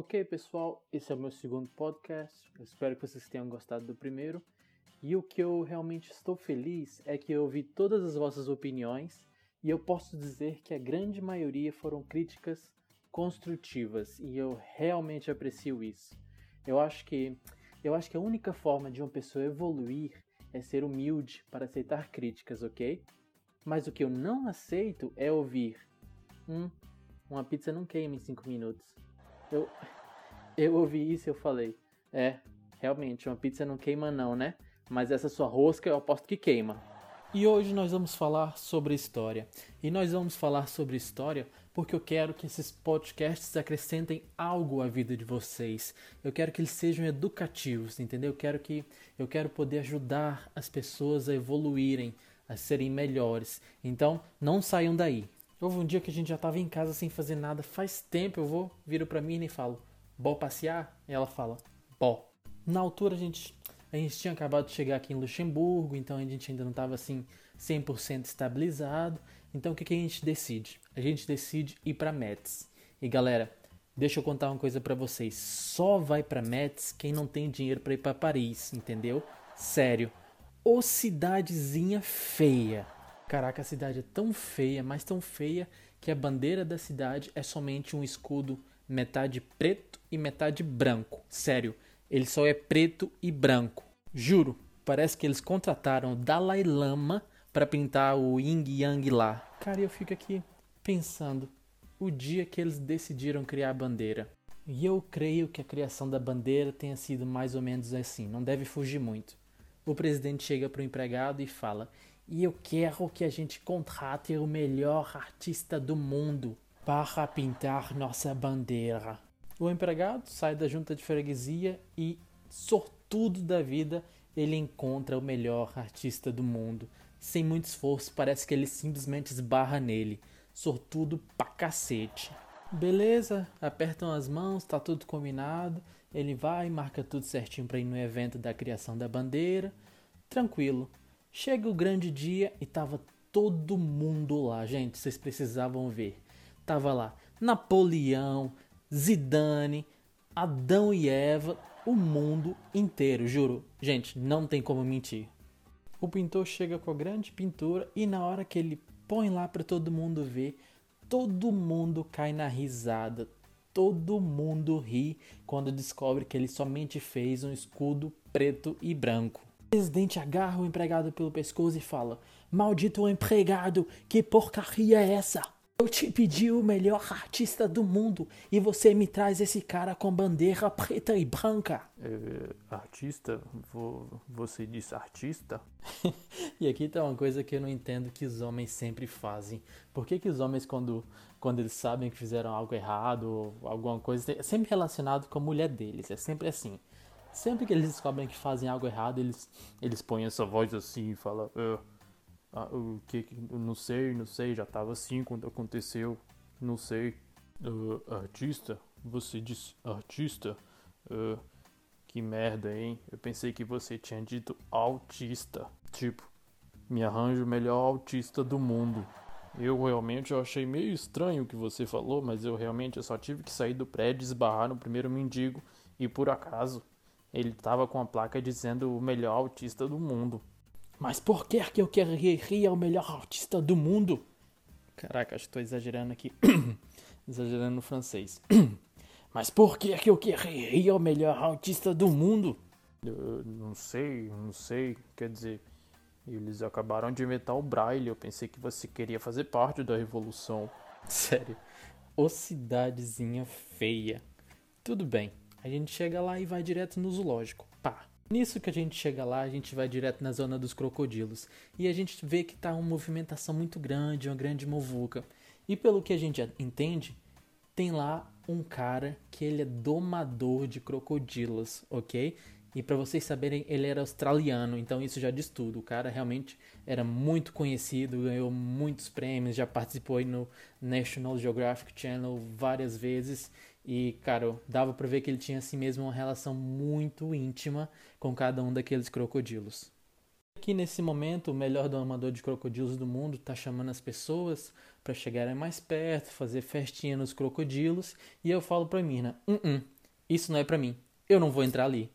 Ok, pessoal, esse é o meu segundo podcast. Eu espero que vocês tenham gostado do primeiro. E o que eu realmente estou feliz é que eu ouvi todas as vossas opiniões e eu posso dizer que a grande maioria foram críticas construtivas e eu realmente aprecio isso. Eu acho que eu acho que a única forma de uma pessoa evoluir é ser humilde para aceitar críticas, ok? Mas o que eu não aceito é ouvir, hum, uma pizza não queima em 5 minutos. Eu, eu ouvi isso e eu falei, é, realmente, uma pizza não queima não, né? Mas essa sua rosca eu aposto que queima. E hoje nós vamos falar sobre história. E nós vamos falar sobre história porque eu quero que esses podcasts acrescentem algo à vida de vocês. Eu quero que eles sejam educativos, entendeu? Eu quero que eu quero poder ajudar as pessoas a evoluírem, a serem melhores. Então, não saiam daí. Houve um dia que a gente já estava em casa sem fazer nada, faz tempo, eu vou, viro para mim e falo: "Bom passear?" E ela fala: "Bom". Na altura a gente a gente tinha acabado de chegar aqui em Luxemburgo, então a gente ainda não estava assim 100% estabilizado. Então o que, que a gente decide? A gente decide ir para Metz. E galera, deixa eu contar uma coisa para vocês. Só vai para Metz quem não tem dinheiro para ir para Paris, entendeu? Sério. Ô cidadezinha feia. Caraca, a cidade é tão feia, mas tão feia que a bandeira da cidade é somente um escudo metade preto e metade branco. Sério. Ele só é preto e branco. Juro, parece que eles contrataram o Dalai Lama para pintar o Yin Yang lá. Cara, eu fico aqui pensando o dia que eles decidiram criar a bandeira. E eu creio que a criação da bandeira tenha sido mais ou menos assim, não deve fugir muito. O presidente chega para o empregado e fala: E eu quero que a gente contrate o melhor artista do mundo para pintar nossa bandeira. O empregado sai da junta de freguesia e, sortudo da vida, ele encontra o melhor artista do mundo. Sem muito esforço, parece que ele simplesmente esbarra nele. Sortudo pra cacete. Beleza, apertam as mãos, tá tudo combinado. Ele vai, marca tudo certinho para ir no evento da criação da bandeira. Tranquilo. Chega o grande dia e tava todo mundo lá, gente. Vocês precisavam ver. Tava lá Napoleão, Zidane, Adão e Eva, o mundo inteiro, juro. Gente, não tem como mentir. O pintor chega com a grande pintura e na hora que ele põe lá para todo mundo ver, todo mundo cai na risada. Todo mundo ri quando descobre que ele somente fez um escudo preto e branco. O presidente agarra o empregado pelo pescoço e fala: Maldito empregado, que porcaria é essa? Eu te pedi o melhor artista do mundo e você me traz esse cara com bandeira preta e branca. É, artista? Você disse artista? e aqui tá uma coisa que eu não entendo que os homens sempre fazem. Por que, que os homens, quando, quando eles sabem que fizeram algo errado ou alguma coisa, é sempre relacionado com a mulher deles. É sempre assim. Sempre que eles descobrem que fazem algo errado, eles, eles põem essa voz assim e falam. Uh ah, o que, não sei, não sei, já tava assim quando aconteceu, não sei. Uh, artista? Você disse artista? Uh, que merda, hein? Eu pensei que você tinha dito autista. Tipo, me arranjo o melhor autista do mundo. Eu realmente eu achei meio estranho o que você falou, mas eu realmente eu só tive que sair do prédio, esbarrar no primeiro mendigo e por acaso ele tava com a placa dizendo o melhor autista do mundo. Mas por que que eu queria o melhor artista do mundo? Caraca, acho que tô exagerando aqui. exagerando no francês. Mas por que que eu queria o melhor artista do mundo? Eu não sei, não sei. Quer dizer, eles acabaram de inventar o braille. Eu pensei que você queria fazer parte da revolução. Sério. Ô cidadezinha feia. Tudo bem. A gente chega lá e vai direto no zoológico. Pá. Nisso que a gente chega lá, a gente vai direto na zona dos crocodilos e a gente vê que tá uma movimentação muito grande, uma grande movuca. E pelo que a gente entende, tem lá um cara que ele é domador de crocodilos, ok? E para vocês saberem, ele era australiano, então isso já diz tudo. O cara realmente era muito conhecido, ganhou muitos prêmios, já participou no National Geographic Channel várias vezes e, cara, dava pra ver que ele tinha assim mesmo uma relação muito íntima com cada um daqueles crocodilos. Aqui nesse momento, o melhor domador de crocodilos do mundo está chamando as pessoas para chegarem mais perto, fazer festinha nos crocodilos, e eu falo pra Mirna: "Uh, -uh isso não é para mim. Eu não vou entrar ali.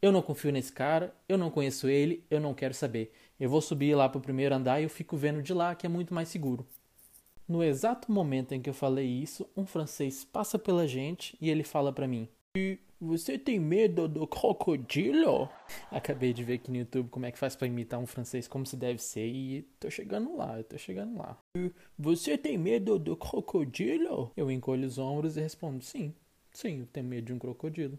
Eu não confio nesse cara, eu não conheço ele, eu não quero saber. Eu vou subir lá pro primeiro andar e eu fico vendo de lá que é muito mais seguro." No exato momento em que eu falei isso, um francês passa pela gente e ele fala para mim: você tem medo do crocodilo? Acabei de ver aqui no YouTube como é que faz para imitar um francês como se deve ser e tô chegando lá, eu tô chegando lá. Você tem medo do crocodilo? Eu encolho os ombros e respondo: sim, sim, eu tenho medo de um crocodilo.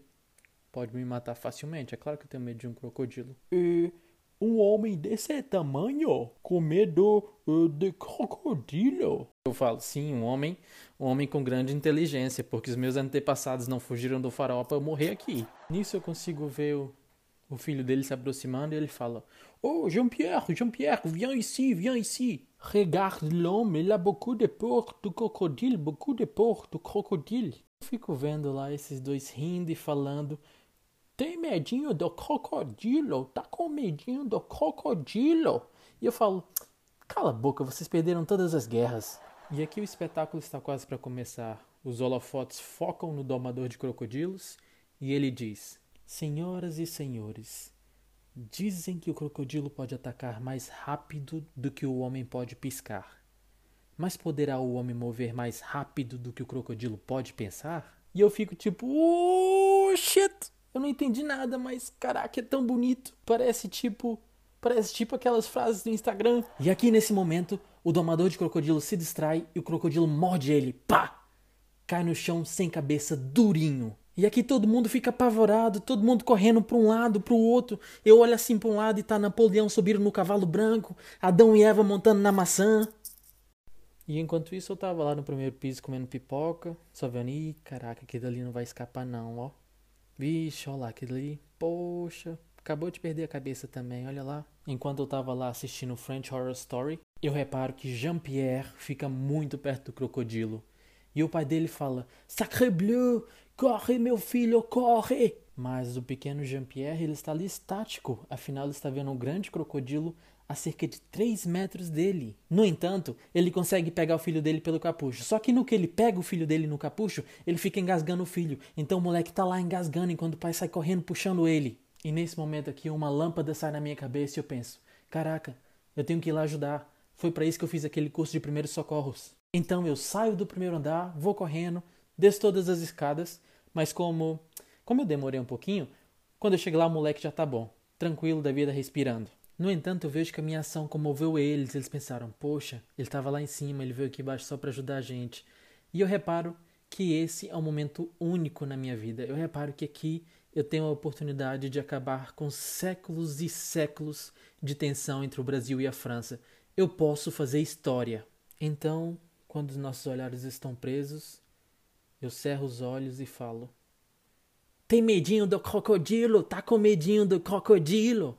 Pode me matar facilmente, é claro que eu tenho medo de um crocodilo. E um homem desse tamanho com medo uh, de crocodilo? Eu falo, sim, um homem, um homem com grande inteligência, porque os meus antepassados não fugiram do farol para eu morrer aqui. Nisso eu consigo ver o, o filho dele se aproximando e ele fala: Oh, Jean-Pierre, Jean-Pierre, viens ici, viens ici. Regarde l'homme, il a beaucoup de peur do crocodile, beaucoup de peur do crocodile. Fico vendo lá esses dois rindo e falando tem medinho do crocodilo? Tá com medinho do crocodilo? E eu falo, cala a boca, vocês perderam todas as guerras. E aqui o espetáculo está quase para começar. Os holofotes focam no domador de crocodilos e ele diz: Senhoras e senhores, dizem que o crocodilo pode atacar mais rápido do que o homem pode piscar. Mas poderá o homem mover mais rápido do que o crocodilo pode pensar? E eu fico tipo, oh shit! Eu não entendi nada, mas caraca, é tão bonito. Parece tipo. Parece tipo aquelas frases do Instagram. E aqui nesse momento, o domador de crocodilo se distrai e o crocodilo morde ele. Pá! Cai no chão sem cabeça, durinho. E aqui todo mundo fica apavorado, todo mundo correndo para um lado, para o outro. Eu olho assim para um lado e tá Napoleão subindo no cavalo branco, Adão e Eva montando na maçã. E enquanto isso eu tava lá no primeiro piso comendo pipoca, só vendo, ih, caraca, aquele ali não vai escapar não, ó. Vixe, olha lá, aquele ali. Poxa, acabou de perder a cabeça também, olha lá. Enquanto eu tava lá assistindo French Horror Story, eu reparo que Jean-Pierre fica muito perto do crocodilo. E o pai dele fala: Sacré bleu, corre meu filho, corre! Mas o pequeno Jean-Pierre ele está ali estático, afinal ele está vendo um grande crocodilo a cerca de 3 metros dele. No entanto, ele consegue pegar o filho dele pelo capucho. Só que no que ele pega o filho dele no capucho, ele fica engasgando o filho. Então o moleque tá lá engasgando enquanto o pai sai correndo puxando ele. E nesse momento aqui, uma lâmpada sai na minha cabeça e eu penso: caraca, eu tenho que ir lá ajudar. Foi para isso que eu fiz aquele curso de primeiros socorros. Então eu saio do primeiro andar, vou correndo, desço todas as escadas, mas como como eu demorei um pouquinho, quando eu chego lá o moleque já tá bom, tranquilo da vida respirando. No entanto, eu vejo que a minha ação comoveu eles. Eles pensaram: poxa, ele estava lá em cima, ele veio aqui embaixo só para ajudar a gente. E eu reparo que esse é um momento único na minha vida. Eu reparo que aqui eu tenho a oportunidade de acabar com séculos e séculos de tensão entre o Brasil e a França. Eu posso fazer história. Então, quando os nossos olhares estão presos, eu cerro os olhos e falo: Tem medinho do crocodilo? Tá com medinho do crocodilo?